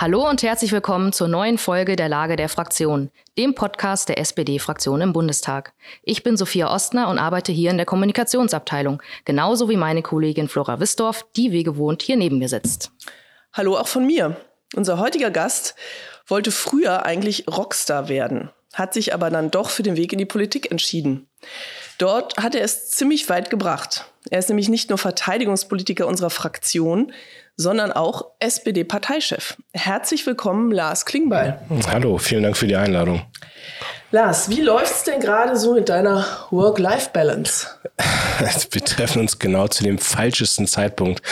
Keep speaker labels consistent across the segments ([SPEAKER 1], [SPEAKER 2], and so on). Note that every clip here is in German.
[SPEAKER 1] Hallo und herzlich willkommen zur neuen Folge der Lage der Fraktion, dem Podcast der SPD-Fraktion im Bundestag. Ich bin Sophia Ostner und arbeite hier in der Kommunikationsabteilung, genauso wie meine Kollegin Flora Wisdorf, die wie gewohnt hier neben mir sitzt.
[SPEAKER 2] Hallo auch von mir. Unser heutiger Gast wollte früher eigentlich Rockstar werden, hat sich aber dann doch für den Weg in die Politik entschieden. Dort hat er es ziemlich weit gebracht. Er ist nämlich nicht nur Verteidigungspolitiker unserer Fraktion, sondern auch SPD-Parteichef. Herzlich willkommen, Lars Klingbeil.
[SPEAKER 3] Hallo, vielen Dank für die Einladung.
[SPEAKER 2] Lars, wie läuft es denn gerade so mit deiner Work-Life-Balance?
[SPEAKER 3] Wir treffen uns genau zu dem falschesten Zeitpunkt,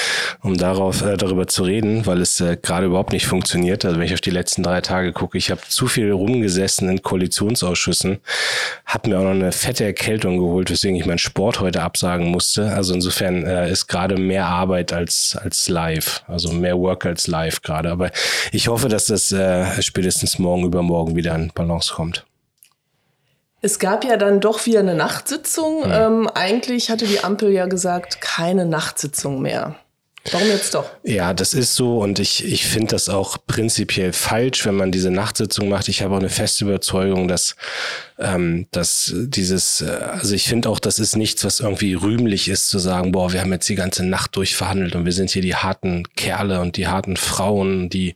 [SPEAKER 3] um darauf, äh, darüber zu reden, weil es äh, gerade überhaupt nicht funktioniert. Also wenn ich auf die letzten drei Tage gucke, ich habe zu viel rumgesessen in Koalitionsausschüssen, habe mir auch noch eine fette Erkältung geholt, weswegen ich meinen Sport heute absagen musste. Also insofern äh, ist gerade mehr Arbeit als, als live, also mehr Work als live gerade. Aber ich hoffe, dass das äh, spätestens morgen übermorgen wieder in Balance kommt.
[SPEAKER 2] Es gab ja dann doch wieder eine Nachtsitzung. Mhm. Ähm, eigentlich hatte die Ampel ja gesagt, keine Nachtsitzung mehr. Warum jetzt doch?
[SPEAKER 3] Ja, das ist so und ich, ich finde das auch prinzipiell falsch, wenn man diese Nachtsitzung macht. Ich habe auch eine feste Überzeugung, dass, ähm, dass dieses, äh, also ich finde auch, das ist nichts, was irgendwie rühmlich ist, zu sagen, boah, wir haben jetzt die ganze Nacht durchverhandelt und wir sind hier die harten Kerle und die harten Frauen, die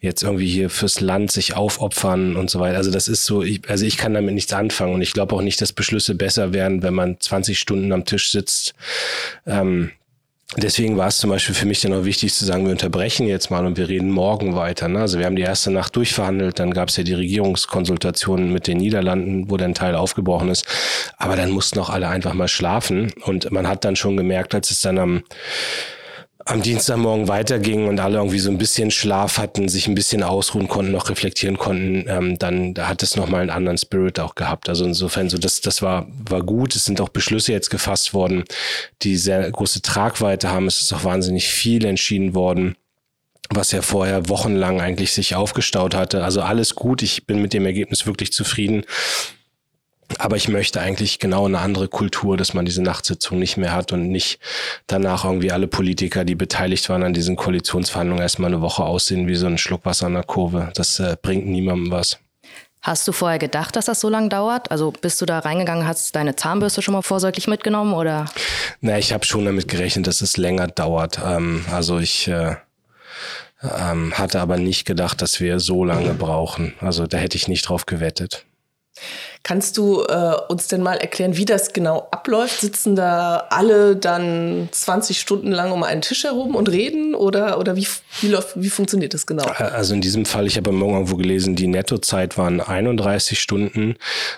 [SPEAKER 3] jetzt irgendwie hier fürs Land sich aufopfern und so weiter. Also das ist so, ich, also ich kann damit nichts anfangen und ich glaube auch nicht, dass Beschlüsse besser werden, wenn man 20 Stunden am Tisch sitzt. Ähm, Deswegen war es zum Beispiel für mich dann auch wichtig zu sagen, wir unterbrechen jetzt mal und wir reden morgen weiter. Ne? Also wir haben die erste Nacht durchverhandelt, dann gab es ja die Regierungskonsultationen mit den Niederlanden, wo dann Teil aufgebrochen ist. Aber dann mussten auch alle einfach mal schlafen. Und man hat dann schon gemerkt, als es dann am am Dienstagmorgen weiterging und alle irgendwie so ein bisschen Schlaf hatten, sich ein bisschen ausruhen konnten, noch reflektieren konnten, ähm, dann da hat es nochmal einen anderen Spirit auch gehabt. Also insofern so, das, das war, war gut. Es sind auch Beschlüsse jetzt gefasst worden, die sehr große Tragweite haben. Es ist auch wahnsinnig viel entschieden worden was ja vorher wochenlang eigentlich sich aufgestaut hatte. Also alles gut. Ich bin mit dem Ergebnis wirklich zufrieden. Aber ich möchte eigentlich genau eine andere Kultur, dass man diese Nachtsitzung nicht mehr hat und nicht danach irgendwie alle Politiker, die beteiligt waren an diesen Koalitionsverhandlungen, erstmal eine Woche aussehen wie so ein Schluck Wasser an der Kurve. Das äh, bringt niemandem was.
[SPEAKER 1] Hast du vorher gedacht, dass das so lange dauert? Also bist du da reingegangen, hast deine Zahnbürste schon mal vorsorglich mitgenommen oder?
[SPEAKER 3] Na, ich habe schon damit gerechnet, dass es länger dauert. Ähm, also ich äh, ähm, hatte aber nicht gedacht, dass wir so lange brauchen. Also da hätte ich nicht drauf gewettet.
[SPEAKER 2] Kannst du äh, uns denn mal erklären, wie das genau abläuft? Sitzen da alle dann 20 Stunden lang um einen Tisch herum und reden oder, oder wie, wie, läuft, wie funktioniert das genau?
[SPEAKER 3] Also in diesem Fall, ich habe am Morgen irgendwo gelesen, die Nettozeit waren 31 Stunden.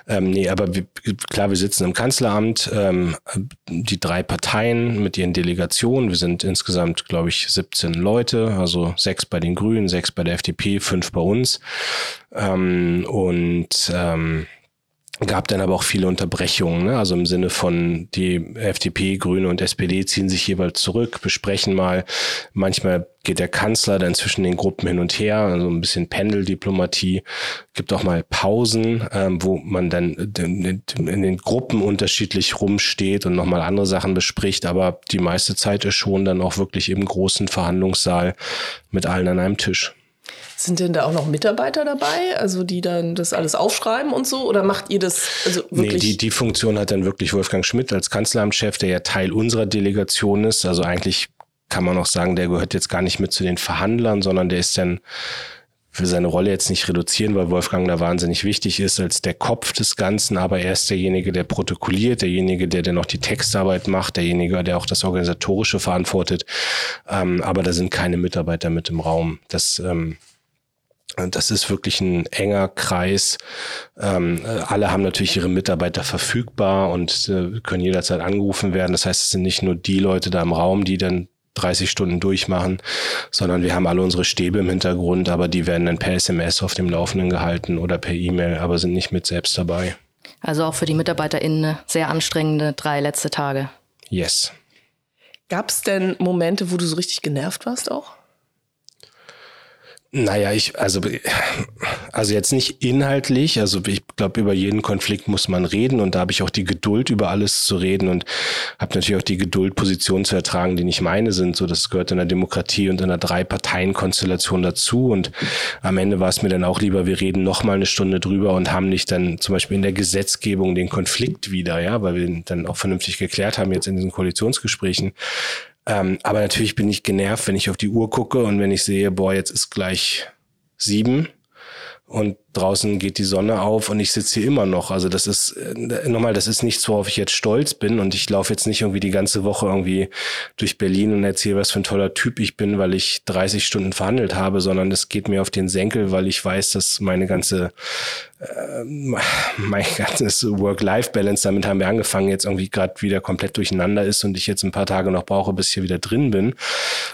[SPEAKER 3] Ähm, nee, aber wir, klar, wir sitzen im Kanzleramt, ähm, die drei Parteien mit ihren Delegationen. Wir sind insgesamt, glaube ich, 17 Leute, also sechs bei den Grünen, sechs bei der FDP, fünf bei uns. Ähm, und ähm, gab dann aber auch viele Unterbrechungen, ne? also im Sinne von die FDP, Grüne und SPD ziehen sich jeweils zurück, besprechen mal. Manchmal geht der Kanzler dann zwischen den Gruppen hin und her, also ein bisschen Pendeldiplomatie. Gibt auch mal Pausen, ähm, wo man dann in den Gruppen unterschiedlich rumsteht und nochmal andere Sachen bespricht. Aber die meiste Zeit ist schon dann auch wirklich im großen Verhandlungssaal mit allen an einem Tisch.
[SPEAKER 2] Sind denn da auch noch Mitarbeiter dabei, also die dann das alles aufschreiben und so? Oder macht ihr das also wirklich?
[SPEAKER 3] Nee, die, die Funktion hat dann wirklich Wolfgang Schmidt als Kanzleramtschef, der ja Teil unserer Delegation ist. Also eigentlich kann man auch sagen, der gehört jetzt gar nicht mit zu den Verhandlern, sondern der ist dann für seine Rolle jetzt nicht reduzieren, weil Wolfgang da wahnsinnig wichtig ist als der Kopf des Ganzen, aber er ist derjenige, der protokolliert, derjenige, der dann noch die Textarbeit macht, derjenige, der auch das Organisatorische verantwortet. Ähm, aber da sind keine Mitarbeiter mit im Raum. Das ähm, das ist wirklich ein enger Kreis. Ähm, alle haben natürlich ihre Mitarbeiter verfügbar und äh, können jederzeit angerufen werden. Das heißt, es sind nicht nur die Leute da im Raum, die dann 30 Stunden durchmachen, sondern wir haben alle unsere Stäbe im Hintergrund, aber die werden dann per SMS auf dem Laufenden gehalten oder per E-Mail, aber sind nicht mit selbst dabei.
[SPEAKER 1] Also auch für die MitarbeiterInnen sehr anstrengende drei letzte Tage.
[SPEAKER 3] Yes.
[SPEAKER 2] Gab es denn Momente, wo du so richtig genervt warst auch?
[SPEAKER 3] Naja, ich, also, also jetzt nicht inhaltlich, also ich glaube, über jeden Konflikt muss man reden und da habe ich auch die Geduld, über alles zu reden und habe natürlich auch die Geduld, Positionen zu ertragen, die nicht meine sind. So, das gehört in der Demokratie und in einer Drei-Parteien-Konstellation dazu. Und am Ende war es mir dann auch lieber, wir reden noch mal eine Stunde drüber und haben nicht dann zum Beispiel in der Gesetzgebung den Konflikt wieder, ja, weil wir ihn dann auch vernünftig geklärt haben jetzt in diesen Koalitionsgesprächen. Ähm, aber natürlich bin ich genervt, wenn ich auf die Uhr gucke und wenn ich sehe, boah, jetzt ist gleich sieben. Und draußen geht die Sonne auf und ich sitze hier immer noch. Also das ist äh, nochmal, das ist nichts, worauf ich jetzt stolz bin und ich laufe jetzt nicht irgendwie die ganze Woche irgendwie durch Berlin und erzähle, was für ein toller Typ ich bin, weil ich 30 Stunden verhandelt habe, sondern es geht mir auf den Senkel, weil ich weiß, dass meine ganze äh, mein ganzes Work-Life-Balance, damit haben wir angefangen, jetzt irgendwie gerade wieder komplett durcheinander ist und ich jetzt ein paar Tage noch brauche, bis ich hier wieder drin bin.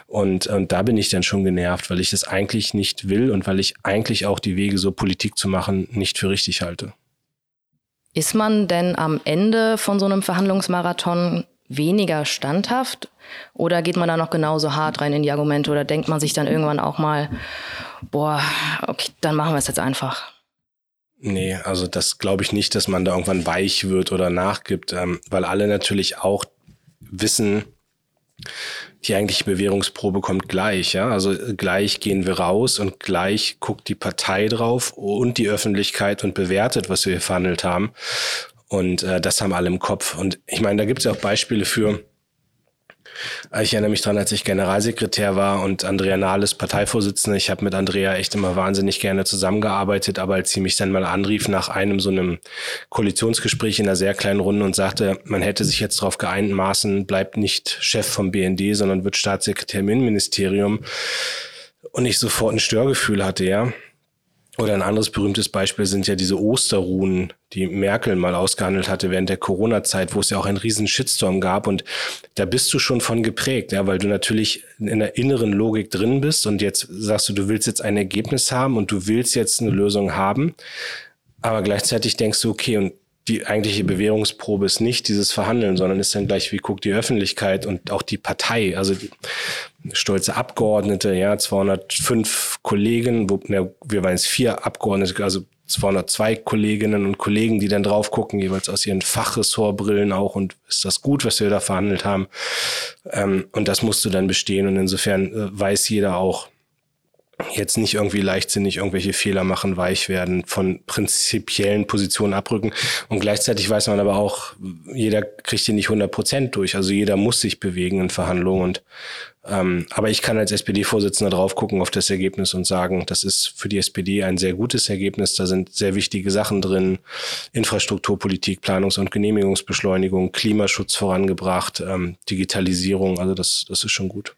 [SPEAKER 3] Und, und da bin ich dann schon genervt, weil ich das eigentlich nicht will und weil ich eigentlich auch die Wege so Politik Politik zu machen, nicht für richtig halte.
[SPEAKER 1] Ist man denn am Ende von so einem Verhandlungsmarathon weniger standhaft oder geht man da noch genauso hart rein in die Argumente oder denkt man sich dann irgendwann auch mal, boah, okay, dann machen wir es jetzt einfach?
[SPEAKER 3] Nee, also das glaube ich nicht, dass man da irgendwann weich wird oder nachgibt, ähm, weil alle natürlich auch wissen, die eigentliche Bewährungsprobe kommt gleich, ja. Also äh, gleich gehen wir raus und gleich guckt die Partei drauf und die Öffentlichkeit und bewertet, was wir hier verhandelt haben. Und äh, das haben alle im Kopf. Und ich meine, da gibt es ja auch Beispiele für, ich erinnere mich dran, als ich Generalsekretär war und Andrea Nahles Parteivorsitzende. Ich habe mit Andrea echt immer wahnsinnig gerne zusammengearbeitet, aber als sie mich dann mal anrief nach einem so einem Koalitionsgespräch in einer sehr kleinen Runde und sagte, man hätte sich jetzt darauf geeint, Maßen bleibt nicht Chef vom BND, sondern wird Staatssekretär im Innenministerium und ich sofort ein Störgefühl hatte, ja. Oder ein anderes berühmtes Beispiel sind ja diese Osterruhen, die Merkel mal ausgehandelt hatte während der Corona-Zeit, wo es ja auch einen riesen Shitstorm gab. Und da bist du schon von geprägt, ja, weil du natürlich in der inneren Logik drin bist und jetzt sagst du, du willst jetzt ein Ergebnis haben und du willst jetzt eine Lösung haben. Aber gleichzeitig denkst du, okay, und die eigentliche Bewährungsprobe ist nicht dieses Verhandeln, sondern ist dann gleich, wie guckt die Öffentlichkeit und auch die Partei, also stolze Abgeordnete, ja, 205 Kollegen, wo, na, wir waren jetzt vier Abgeordnete, also 202 Kolleginnen und Kollegen, die dann drauf gucken, jeweils aus ihren Fachressortbrillen auch und ist das gut, was wir da verhandelt haben. Ähm, und das musst du dann bestehen und insofern äh, weiß jeder auch, jetzt nicht irgendwie leichtsinnig irgendwelche Fehler machen, weich werden, von prinzipiellen Positionen abrücken. Und gleichzeitig weiß man aber auch, jeder kriegt hier nicht 100 Prozent durch. Also jeder muss sich bewegen in Verhandlungen. Und, ähm, aber ich kann als SPD-Vorsitzender drauf gucken auf das Ergebnis und sagen, das ist für die SPD ein sehr gutes Ergebnis. Da sind sehr wichtige Sachen drin. Infrastrukturpolitik, Planungs- und Genehmigungsbeschleunigung, Klimaschutz vorangebracht, ähm, Digitalisierung. Also das, das ist schon gut.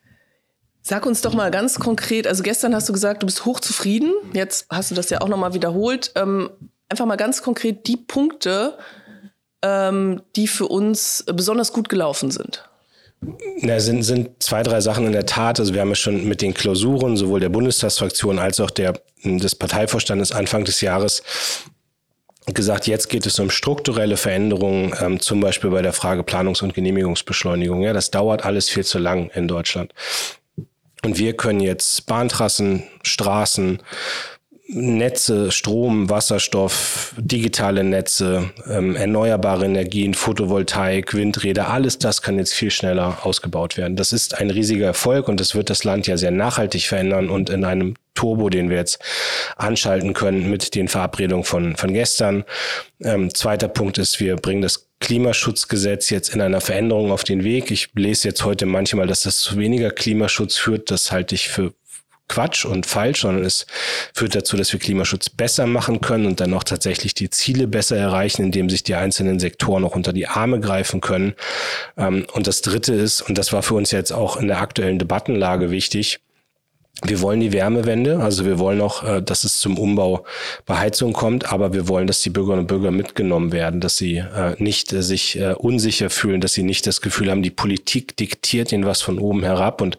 [SPEAKER 2] Sag uns doch mal ganz konkret, also gestern hast du gesagt, du bist hochzufrieden, jetzt hast du das ja auch nochmal wiederholt. Ähm, einfach mal ganz konkret die Punkte, ähm, die für uns besonders gut gelaufen sind.
[SPEAKER 3] Na, sind, sind zwei, drei Sachen in der Tat. Also wir haben ja schon mit den Klausuren sowohl der Bundestagsfraktion als auch der, des Parteivorstandes Anfang des Jahres gesagt, jetzt geht es um strukturelle Veränderungen, ähm, zum Beispiel bei der Frage Planungs- und Genehmigungsbeschleunigung. Ja, das dauert alles viel zu lang in Deutschland. Und wir können jetzt Bahntrassen, Straßen, Netze, Strom, Wasserstoff, digitale Netze, ähm, erneuerbare Energien, Photovoltaik, Windräder, alles das kann jetzt viel schneller ausgebaut werden. Das ist ein riesiger Erfolg und das wird das Land ja sehr nachhaltig verändern und in einem Turbo, den wir jetzt anschalten können mit den Verabredungen von, von gestern. Ähm, zweiter Punkt ist, wir bringen das Klimaschutzgesetz jetzt in einer Veränderung auf den Weg. Ich lese jetzt heute manchmal, dass das zu weniger Klimaschutz führt. Das halte ich für Quatsch und falsch, sondern es führt dazu, dass wir Klimaschutz besser machen können und dann auch tatsächlich die Ziele besser erreichen, indem sich die einzelnen Sektoren auch unter die Arme greifen können. Ähm, und das Dritte ist, und das war für uns jetzt auch in der aktuellen Debattenlage wichtig, wir wollen die Wärmewende, also wir wollen auch, äh, dass es zum Umbau bei Heizung kommt, aber wir wollen, dass die Bürgerinnen und Bürger mitgenommen werden, dass sie äh, nicht äh, sich unsicher fühlen, dass sie nicht das Gefühl haben, die Politik diktiert ihnen was von oben herab. Und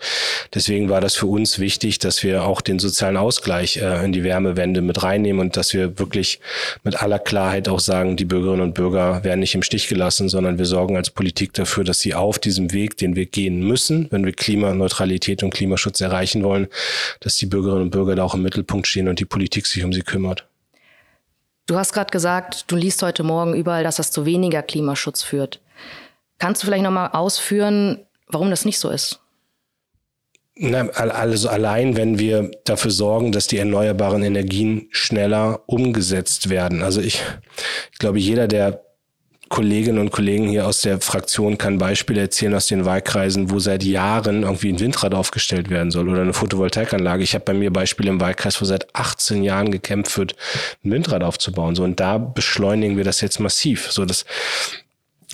[SPEAKER 3] deswegen war das für uns wichtig, dass wir auch den sozialen Ausgleich in die Wärmewende mit reinnehmen und dass wir wirklich mit aller Klarheit auch sagen, die Bürgerinnen und Bürger werden nicht im Stich gelassen, sondern wir sorgen als Politik dafür, dass sie auf diesem Weg, den wir gehen müssen, wenn wir Klimaneutralität und Klimaschutz erreichen wollen, dass die Bürgerinnen und Bürger da auch im Mittelpunkt stehen und die Politik sich um sie kümmert.
[SPEAKER 1] Du hast gerade gesagt, du liest heute Morgen überall, dass das zu weniger Klimaschutz führt. Kannst du vielleicht nochmal ausführen, warum das nicht so ist?
[SPEAKER 3] Na, also allein, wenn wir dafür sorgen, dass die erneuerbaren Energien schneller umgesetzt werden. Also ich, ich glaube, jeder, der Kolleginnen und Kollegen hier aus der Fraktion kann Beispiele erzählen aus den Wahlkreisen, wo seit Jahren irgendwie ein Windrad aufgestellt werden soll oder eine Photovoltaikanlage. Ich habe bei mir Beispiele im Wahlkreis, wo seit 18 Jahren gekämpft wird, ein Windrad aufzubauen. So und da beschleunigen wir das jetzt massiv. So dass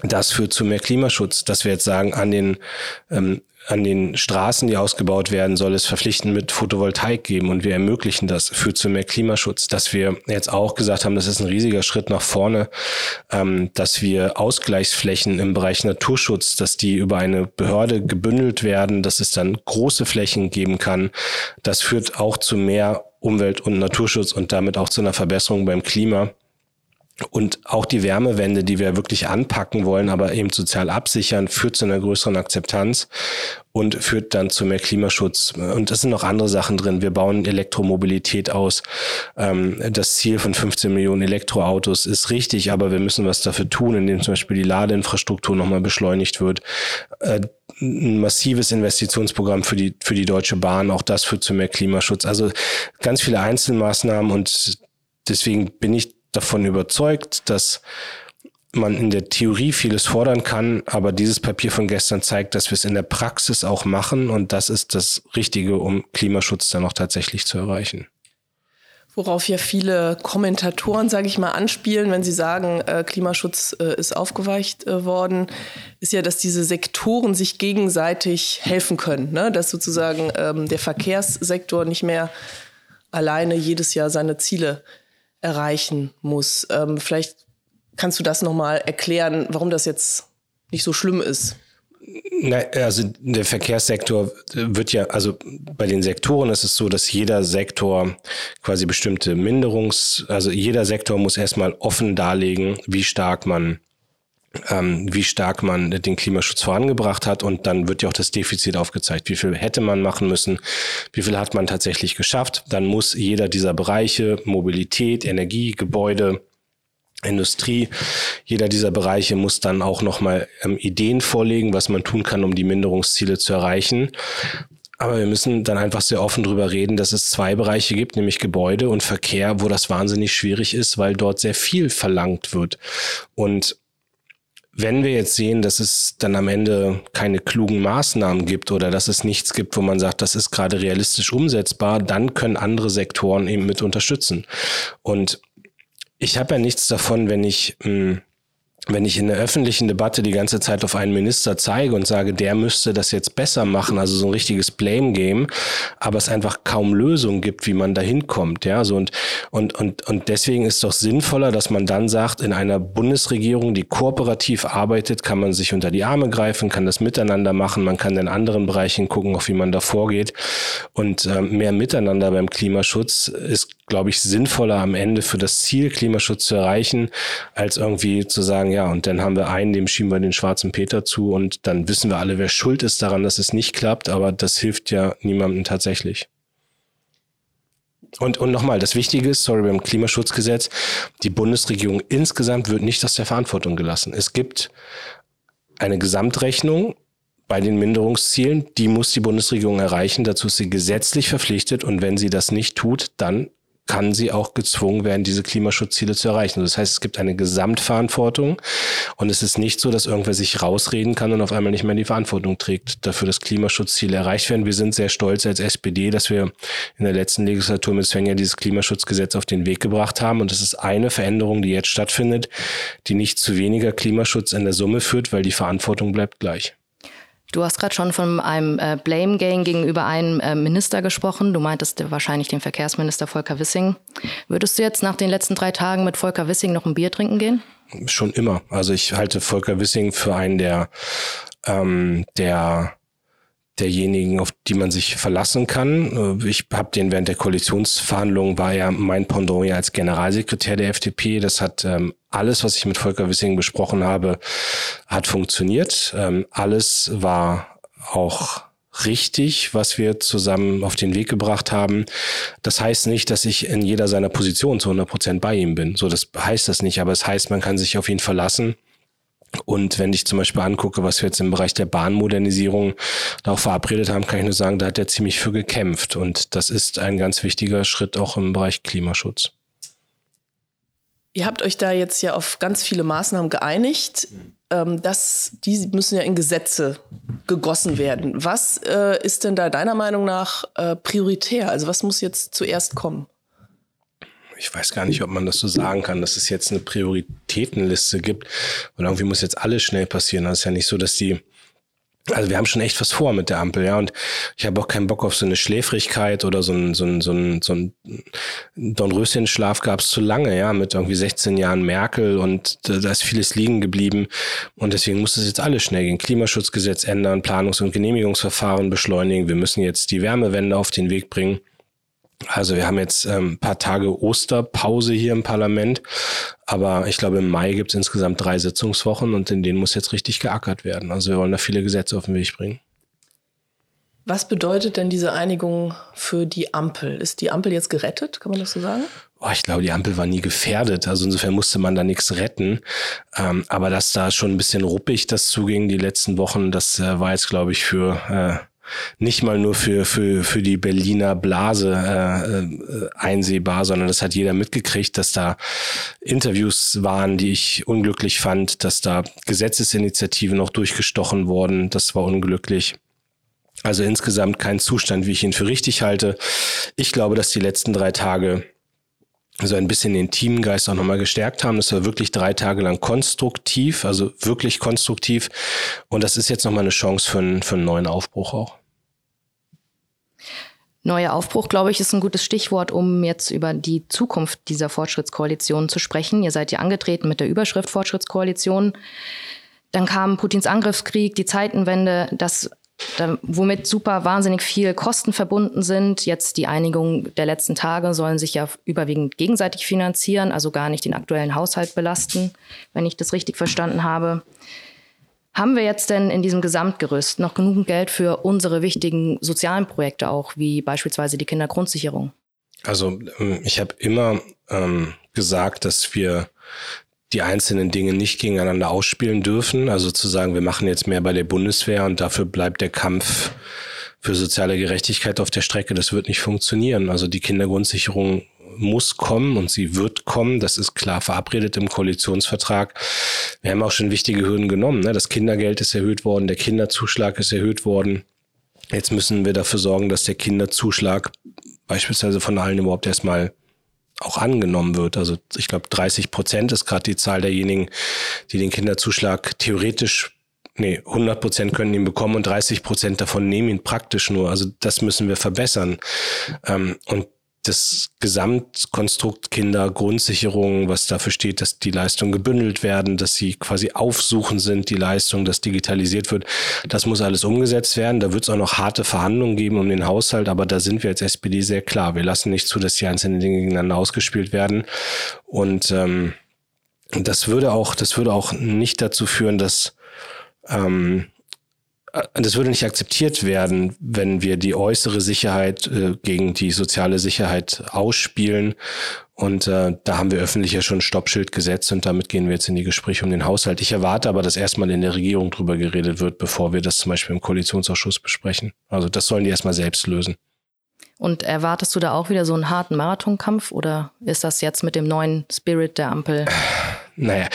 [SPEAKER 3] das führt zu mehr Klimaschutz, dass wir jetzt sagen, an den ähm, an den Straßen, die ausgebaut werden, soll es verpflichtend mit Photovoltaik geben und wir ermöglichen das, führt zu mehr Klimaschutz. Dass wir jetzt auch gesagt haben, das ist ein riesiger Schritt nach vorne, ähm, dass wir Ausgleichsflächen im Bereich Naturschutz, dass die über eine Behörde gebündelt werden, dass es dann große Flächen geben kann. Das führt auch zu mehr Umwelt- und Naturschutz und damit auch zu einer Verbesserung beim Klima. Und auch die Wärmewende, die wir wirklich anpacken wollen, aber eben sozial absichern, führt zu einer größeren Akzeptanz und führt dann zu mehr Klimaschutz. Und es sind noch andere Sachen drin. Wir bauen Elektromobilität aus. Ähm, das Ziel von 15 Millionen Elektroautos ist richtig, aber wir müssen was dafür tun, indem zum Beispiel die Ladeinfrastruktur nochmal beschleunigt wird. Äh, ein massives Investitionsprogramm für die, für die Deutsche Bahn. Auch das führt zu mehr Klimaschutz. Also ganz viele Einzelmaßnahmen und deswegen bin ich davon überzeugt, dass man in der Theorie vieles fordern kann, aber dieses Papier von gestern zeigt, dass wir es in der Praxis auch machen und das ist das Richtige, um Klimaschutz dann auch tatsächlich zu erreichen.
[SPEAKER 2] Worauf ja viele Kommentatoren, sage ich mal, anspielen, wenn sie sagen, äh, Klimaschutz äh, ist aufgeweicht äh, worden, ist ja, dass diese Sektoren sich gegenseitig helfen können. Ne? Dass sozusagen ähm, der Verkehrssektor nicht mehr alleine jedes Jahr seine Ziele erreichen muss. Ähm, vielleicht kannst du das nochmal erklären, warum das jetzt nicht so schlimm ist.
[SPEAKER 3] Na, also der Verkehrssektor wird ja, also bei den Sektoren ist es so, dass jeder Sektor quasi bestimmte Minderungs, also jeder Sektor muss erstmal offen darlegen, wie stark man ähm, wie stark man den Klimaschutz vorangebracht hat und dann wird ja auch das Defizit aufgezeigt. Wie viel hätte man machen müssen? Wie viel hat man tatsächlich geschafft? Dann muss jeder dieser Bereiche, Mobilität, Energie, Gebäude, Industrie, jeder dieser Bereiche muss dann auch nochmal ähm, Ideen vorlegen, was man tun kann, um die Minderungsziele zu erreichen. Aber wir müssen dann einfach sehr offen drüber reden, dass es zwei Bereiche gibt, nämlich Gebäude und Verkehr, wo das wahnsinnig schwierig ist, weil dort sehr viel verlangt wird. Und wenn wir jetzt sehen, dass es dann am Ende keine klugen Maßnahmen gibt oder dass es nichts gibt, wo man sagt, das ist gerade realistisch umsetzbar, dann können andere Sektoren eben mit unterstützen. Und ich habe ja nichts davon, wenn ich mh, hm, wenn ich in der öffentlichen Debatte die ganze Zeit auf einen Minister zeige und sage, der müsste das jetzt besser machen, also so ein richtiges Blame-Game, aber es einfach kaum Lösungen gibt, wie man da hinkommt, ja, so und, und, und, und deswegen ist doch sinnvoller, dass man dann sagt, in einer Bundesregierung, die kooperativ arbeitet, kann man sich unter die Arme greifen, kann das miteinander machen, man kann in anderen Bereichen gucken, auch wie man da vorgeht und äh, mehr Miteinander beim Klimaschutz ist glaube ich, sinnvoller am Ende für das Ziel Klimaschutz zu erreichen, als irgendwie zu sagen, ja, und dann haben wir einen, dem schieben wir den schwarzen Peter zu und dann wissen wir alle, wer schuld ist daran, dass es nicht klappt, aber das hilft ja niemandem tatsächlich. Und, und nochmal, das Wichtige ist, sorry, beim Klimaschutzgesetz, die Bundesregierung insgesamt wird nicht aus der Verantwortung gelassen. Es gibt eine Gesamtrechnung bei den Minderungszielen, die muss die Bundesregierung erreichen. Dazu ist sie gesetzlich verpflichtet und wenn sie das nicht tut, dann kann sie auch gezwungen werden, diese Klimaschutzziele zu erreichen. Das heißt, es gibt eine Gesamtverantwortung und es ist nicht so, dass irgendwer sich rausreden kann und auf einmal nicht mehr die Verantwortung trägt, dafür dass Klimaschutzziele erreicht werden. Wir sind sehr stolz als SPD, dass wir in der letzten Legislatur mit Svenja dieses Klimaschutzgesetz auf den Weg gebracht haben und es ist eine Veränderung, die jetzt stattfindet, die nicht zu weniger Klimaschutz in der Summe führt, weil die Verantwortung bleibt gleich.
[SPEAKER 1] Du hast gerade schon von einem äh, Blame Game gegenüber einem äh, Minister gesprochen. Du meintest wahrscheinlich den Verkehrsminister Volker Wissing. Würdest du jetzt nach den letzten drei Tagen mit Volker Wissing noch ein Bier trinken gehen?
[SPEAKER 3] Schon immer. Also ich halte Volker Wissing für einen der, ähm, der derjenigen, auf die man sich verlassen kann. Äh, ich habe den während der Koalitionsverhandlungen war ja mein Pendant ja als Generalsekretär der FDP. Das hat ähm, alles, was ich mit Volker Wissing besprochen habe, hat funktioniert. Ähm, alles war auch richtig, was wir zusammen auf den Weg gebracht haben. Das heißt nicht, dass ich in jeder seiner Positionen zu 100 Prozent bei ihm bin. So, das heißt das nicht, aber es heißt, man kann sich auf ihn verlassen. Und wenn ich zum Beispiel angucke, was wir jetzt im Bereich der Bahnmodernisierung auch verabredet haben, kann ich nur sagen, da hat er ziemlich für gekämpft. Und das ist ein ganz wichtiger Schritt auch im Bereich Klimaschutz.
[SPEAKER 2] Ihr habt euch da jetzt ja auf ganz viele Maßnahmen geeinigt. Ähm, das, die müssen ja in Gesetze gegossen werden. Was äh, ist denn da deiner Meinung nach äh, prioritär? Also was muss jetzt zuerst kommen?
[SPEAKER 3] Ich weiß gar nicht, ob man das so sagen kann, dass es jetzt eine Prioritätenliste gibt und irgendwie muss jetzt alles schnell passieren. Das ist ja nicht so, dass die also wir haben schon echt was vor mit der Ampel, ja. Und ich habe auch keinen Bock auf so eine Schläfrigkeit oder so ein, so ein, so ein, so ein Dornröschen-Schlaf gab es zu lange, ja, mit irgendwie 16 Jahren Merkel und da ist vieles liegen geblieben. Und deswegen muss es jetzt alles schnell gehen. Klimaschutzgesetz ändern, Planungs- und Genehmigungsverfahren beschleunigen. Wir müssen jetzt die Wärmewende auf den Weg bringen. Also wir haben jetzt ähm, paar Tage Osterpause hier im Parlament, aber ich glaube im Mai gibt es insgesamt drei Sitzungswochen und in denen muss jetzt richtig geackert werden. Also wir wollen da viele Gesetze auf den Weg bringen.
[SPEAKER 2] Was bedeutet denn diese Einigung für die Ampel? Ist die Ampel jetzt gerettet? Kann man das so sagen?
[SPEAKER 3] Oh, ich glaube, die Ampel war nie gefährdet. Also insofern musste man da nichts retten. Ähm, aber dass da schon ein bisschen ruppig das zuging die letzten Wochen, das äh, war jetzt, glaube ich, für äh, nicht mal nur für, für, für die Berliner Blase äh, äh, einsehbar, sondern das hat jeder mitgekriegt, dass da Interviews waren, die ich unglücklich fand, dass da Gesetzesinitiativen noch durchgestochen wurden. Das war unglücklich. Also insgesamt kein Zustand, wie ich ihn für richtig halte. Ich glaube, dass die letzten drei Tage so ein bisschen den Teamgeist auch nochmal gestärkt haben. Das war wirklich drei Tage lang konstruktiv, also wirklich konstruktiv. Und das ist jetzt nochmal eine Chance für einen, für einen neuen Aufbruch auch.
[SPEAKER 1] Neuer Aufbruch, glaube ich, ist ein gutes Stichwort, um jetzt über die Zukunft dieser Fortschrittskoalition zu sprechen. Ihr seid ja angetreten mit der Überschrift Fortschrittskoalition. Dann kam Putins Angriffskrieg, die Zeitenwende, das da, womit super wahnsinnig viel Kosten verbunden sind. Jetzt die Einigung der letzten Tage sollen sich ja überwiegend gegenseitig finanzieren, also gar nicht den aktuellen Haushalt belasten, wenn ich das richtig verstanden habe. Haben wir jetzt denn in diesem Gesamtgerüst noch genug Geld für unsere wichtigen sozialen Projekte auch, wie beispielsweise die Kindergrundsicherung?
[SPEAKER 3] Also ähm, ich habe immer ähm, gesagt, dass wir die einzelnen Dinge nicht gegeneinander ausspielen dürfen. Also zu sagen, wir machen jetzt mehr bei der Bundeswehr und dafür bleibt der Kampf für soziale Gerechtigkeit auf der Strecke, das wird nicht funktionieren. Also die Kindergrundsicherung muss kommen und sie wird kommen. Das ist klar verabredet im Koalitionsvertrag. Wir haben auch schon wichtige Hürden genommen. Ne? Das Kindergeld ist erhöht worden, der Kinderzuschlag ist erhöht worden. Jetzt müssen wir dafür sorgen, dass der Kinderzuschlag beispielsweise von allen überhaupt erstmal auch angenommen wird. Also ich glaube, 30 Prozent ist gerade die Zahl derjenigen, die den Kinderzuschlag theoretisch, nee, 100 Prozent können ihn bekommen und 30 Prozent davon nehmen ihn praktisch nur. Also das müssen wir verbessern. Ähm, und das Gesamtkonstrukt Kindergrundsicherung, was dafür steht, dass die Leistungen gebündelt werden, dass sie quasi aufsuchen sind, die Leistung, dass digitalisiert wird. Das muss alles umgesetzt werden. Da wird es auch noch harte Verhandlungen geben um den Haushalt, aber da sind wir als SPD sehr klar. Wir lassen nicht zu, dass die einzelnen Dinge gegeneinander ausgespielt werden. Und ähm, das würde auch, das würde auch nicht dazu führen, dass ähm, äh, das würde nicht akzeptiert werden, wenn wir die äußere Sicherheit äh, gegen die soziale Sicherheit ausspielen. Und äh, da haben wir öffentlich ja schon ein Stoppschild gesetzt und damit gehen wir jetzt in die Gespräche um den Haushalt. Ich erwarte aber, dass erstmal in der Regierung drüber geredet wird, bevor wir das zum Beispiel im Koalitionsausschuss besprechen. Also das sollen die erstmal selbst lösen.
[SPEAKER 1] Und erwartest du da auch wieder so einen harten Marathonkampf oder ist das jetzt mit dem neuen Spirit der Ampel?
[SPEAKER 3] Naja,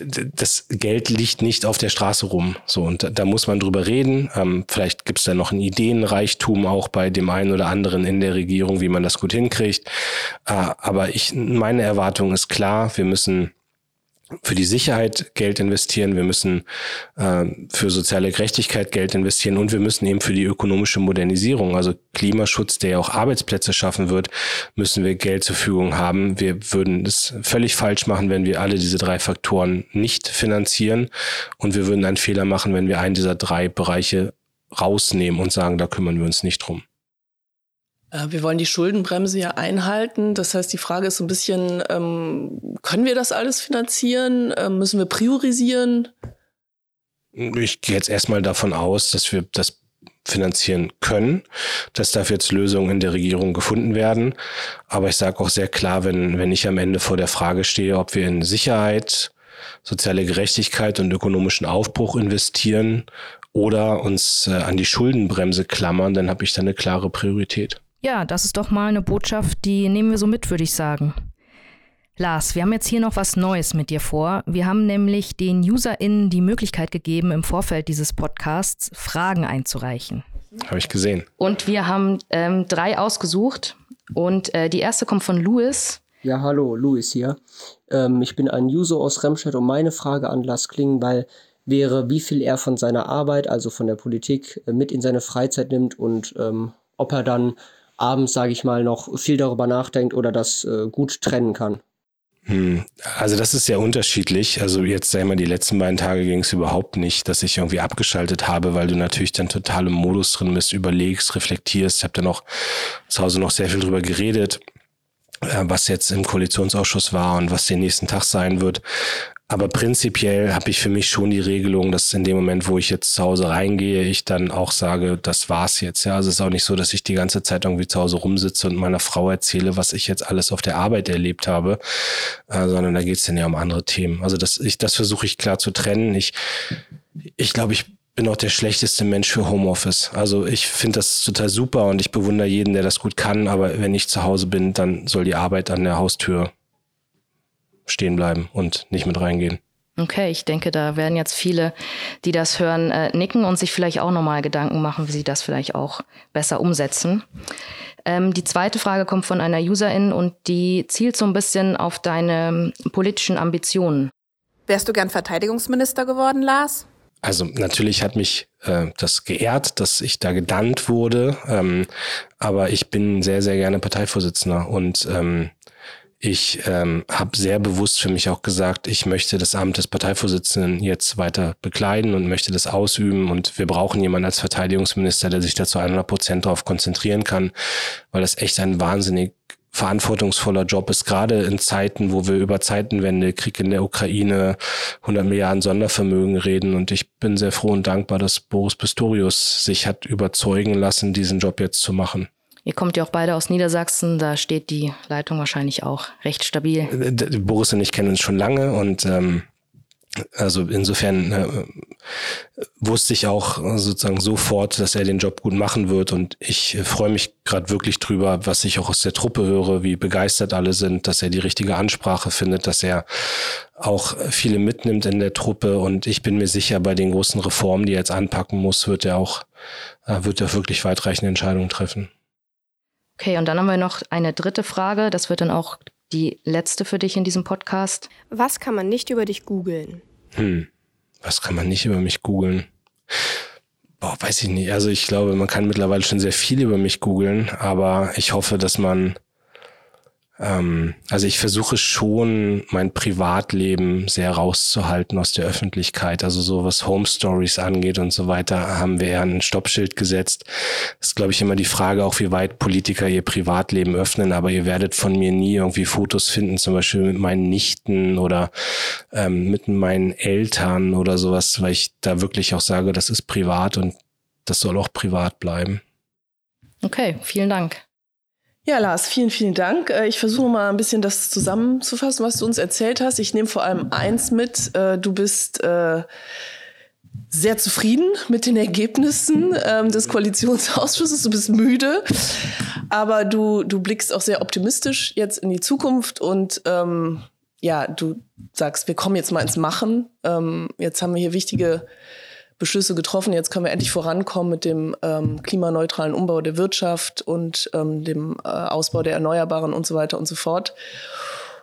[SPEAKER 3] das Geld liegt nicht auf der Straße rum. So, und da, da muss man drüber reden. Ähm, vielleicht gibt es da noch ein Ideenreichtum auch bei dem einen oder anderen in der Regierung, wie man das gut hinkriegt. Äh, aber ich, meine Erwartung ist klar, wir müssen für die Sicherheit Geld investieren, wir müssen äh, für soziale Gerechtigkeit Geld investieren und wir müssen eben für die ökonomische Modernisierung, also Klimaschutz, der ja auch Arbeitsplätze schaffen wird, müssen wir Geld zur Verfügung haben. Wir würden es völlig falsch machen, wenn wir alle diese drei Faktoren nicht finanzieren und wir würden einen Fehler machen, wenn wir einen dieser drei Bereiche rausnehmen und sagen, da kümmern wir uns nicht drum.
[SPEAKER 2] Äh, wir wollen die Schuldenbremse ja einhalten. Das heißt, die Frage ist so ein bisschen, ähm, können wir das alles finanzieren? Ähm, müssen wir priorisieren?
[SPEAKER 3] Ich gehe jetzt erstmal davon aus, dass wir das finanzieren können, dass dafür jetzt Lösungen in der Regierung gefunden werden. Aber ich sage auch sehr klar, wenn, wenn ich am Ende vor der Frage stehe, ob wir in Sicherheit, soziale Gerechtigkeit und ökonomischen Aufbruch investieren oder uns äh, an die Schuldenbremse klammern, dann habe ich da eine klare Priorität.
[SPEAKER 1] Ja, das ist doch mal eine Botschaft, die nehmen wir so mit, würde ich sagen. Lars, wir haben jetzt hier noch was Neues mit dir vor. Wir haben nämlich den UserInnen die Möglichkeit gegeben, im Vorfeld dieses Podcasts Fragen einzureichen.
[SPEAKER 3] Habe ich gesehen.
[SPEAKER 1] Und wir haben ähm, drei ausgesucht. Und äh, die erste kommt von Louis.
[SPEAKER 4] Ja, hallo, Louis hier. Ähm, ich bin ein User aus Remscheid und meine Frage an Lars Klingenball wäre, wie viel er von seiner Arbeit, also von der Politik, äh, mit in seine Freizeit nimmt und ähm, ob er dann abends, sage ich mal, noch viel darüber nachdenkt oder das äh, gut trennen kann.
[SPEAKER 3] Hm. Also das ist sehr unterschiedlich. Also jetzt sag ich mal, die letzten beiden Tage ging es überhaupt nicht, dass ich irgendwie abgeschaltet habe, weil du natürlich dann total im Modus drin bist, überlegst, reflektierst. Ich habe dann auch zu Hause noch sehr viel drüber geredet, äh, was jetzt im Koalitionsausschuss war und was den nächsten Tag sein wird. Aber prinzipiell habe ich für mich schon die Regelung, dass in dem Moment, wo ich jetzt zu Hause reingehe, ich dann auch sage, das war's jetzt. Ja, also es ist auch nicht so, dass ich die ganze Zeit irgendwie zu Hause rumsitze und meiner Frau erzähle, was ich jetzt alles auf der Arbeit erlebt habe, äh, sondern da geht's dann ja um andere Themen. Also das, ich, das versuche ich klar zu trennen. Ich, ich glaube, ich bin auch der schlechteste Mensch für Homeoffice. Also ich finde das total super und ich bewundere jeden, der das gut kann. Aber wenn ich zu Hause bin, dann soll die Arbeit an der Haustür stehen bleiben und nicht mit reingehen.
[SPEAKER 1] Okay, ich denke, da werden jetzt viele, die das hören, äh, nicken und sich vielleicht auch nochmal Gedanken machen, wie sie das vielleicht auch besser umsetzen. Ähm, die zweite Frage kommt von einer Userin und die zielt so ein bisschen auf deine ähm, politischen Ambitionen.
[SPEAKER 5] Wärst du gern Verteidigungsminister geworden, Lars?
[SPEAKER 3] Also natürlich hat mich äh, das geehrt, dass ich da gedannt wurde, ähm, aber ich bin sehr, sehr gerne Parteivorsitzender und ähm, ich ähm, habe sehr bewusst für mich auch gesagt, ich möchte das Amt des Parteivorsitzenden jetzt weiter bekleiden und möchte das ausüben. Und wir brauchen jemanden als Verteidigungsminister, der sich dazu 100 Prozent darauf konzentrieren kann, weil das echt ein wahnsinnig verantwortungsvoller Job ist, gerade in Zeiten, wo wir über Zeitenwende, Krieg in der Ukraine, 100 Milliarden Sondervermögen reden. Und ich bin sehr froh und dankbar, dass Boris Pistorius sich hat überzeugen lassen, diesen Job jetzt zu machen.
[SPEAKER 1] Ihr kommt ja auch beide aus Niedersachsen, da steht die Leitung wahrscheinlich auch recht stabil.
[SPEAKER 3] Äh, Boris und ich kennen uns schon lange und ähm, also insofern äh, wusste ich auch sozusagen sofort, dass er den Job gut machen wird und ich freue mich gerade wirklich drüber, was ich auch aus der Truppe höre, wie begeistert alle sind, dass er die richtige Ansprache findet, dass er auch viele mitnimmt in der Truppe und ich bin mir sicher, bei den großen Reformen, die er jetzt anpacken muss, wird er auch äh, wird er wirklich weitreichende Entscheidungen treffen.
[SPEAKER 1] Okay, und dann haben wir noch eine dritte Frage. Das wird dann auch die letzte für dich in diesem Podcast.
[SPEAKER 5] Was kann man nicht über dich googeln?
[SPEAKER 3] Hm, was kann man nicht über mich googeln? Boah, weiß ich nicht. Also ich glaube, man kann mittlerweile schon sehr viel über mich googeln, aber ich hoffe, dass man ähm, also ich versuche schon, mein Privatleben sehr rauszuhalten aus der Öffentlichkeit. Also so was Home Stories angeht und so weiter, haben wir ja ein Stoppschild gesetzt. Das ist, glaube ich, immer die Frage, auch wie weit Politiker ihr Privatleben öffnen. Aber ihr werdet von mir nie irgendwie Fotos finden, zum Beispiel mit meinen Nichten oder ähm, mit meinen Eltern oder sowas, weil ich da wirklich auch sage, das ist privat und das soll auch privat bleiben.
[SPEAKER 1] Okay, vielen Dank.
[SPEAKER 2] Ja, Lars, vielen, vielen Dank. Äh, ich versuche mal ein bisschen das zusammenzufassen, was du uns erzählt hast. Ich nehme vor allem eins mit. Äh, du bist äh, sehr zufrieden mit den Ergebnissen ähm, des Koalitionsausschusses. Du bist müde, aber du, du blickst auch sehr optimistisch jetzt in die Zukunft und ähm, ja, du sagst, wir kommen jetzt mal ins Machen. Ähm, jetzt haben wir hier wichtige Beschlüsse getroffen. Jetzt können wir endlich vorankommen mit dem ähm, klimaneutralen Umbau der Wirtschaft und ähm, dem äh, Ausbau der Erneuerbaren und so weiter und so fort.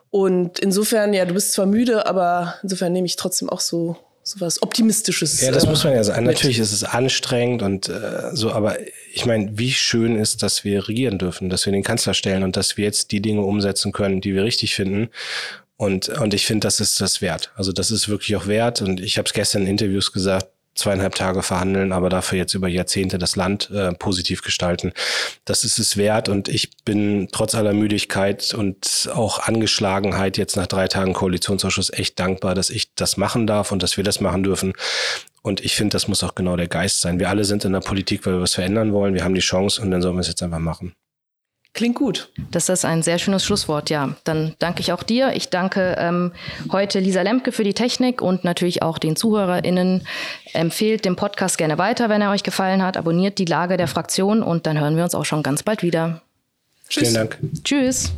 [SPEAKER 2] Und insofern, ja, du bist zwar müde, aber insofern nehme ich trotzdem auch so so was Optimistisches.
[SPEAKER 3] Ja, das äh, muss man ja sagen. Mit. Natürlich ist es anstrengend und äh, so, aber ich meine, wie schön ist, dass wir regieren dürfen, dass wir den Kanzler stellen und dass wir jetzt die Dinge umsetzen können, die wir richtig finden. Und, und ich finde, das ist das wert. Also das ist wirklich auch wert. Und ich habe es gestern in Interviews gesagt, zweieinhalb Tage verhandeln, aber dafür jetzt über Jahrzehnte das Land äh, positiv gestalten. Das ist es wert und ich bin trotz aller Müdigkeit und auch Angeschlagenheit jetzt nach drei Tagen Koalitionsausschuss echt dankbar, dass ich das machen darf und dass wir das machen dürfen. Und ich finde, das muss auch genau der Geist sein. Wir alle sind in der Politik, weil wir was verändern wollen. Wir haben die Chance und dann sollen wir es jetzt einfach machen.
[SPEAKER 2] Klingt gut.
[SPEAKER 1] Das ist ein sehr schönes Schlusswort, ja. Dann danke ich auch dir. Ich danke ähm, heute Lisa Lemke für die Technik und natürlich auch den ZuhörerInnen. Empfehlt den Podcast gerne weiter, wenn er euch gefallen hat. Abonniert die Lage der Fraktion und dann hören wir uns auch schon ganz bald wieder.
[SPEAKER 3] Tschüss. Vielen Dank.
[SPEAKER 1] Tschüss.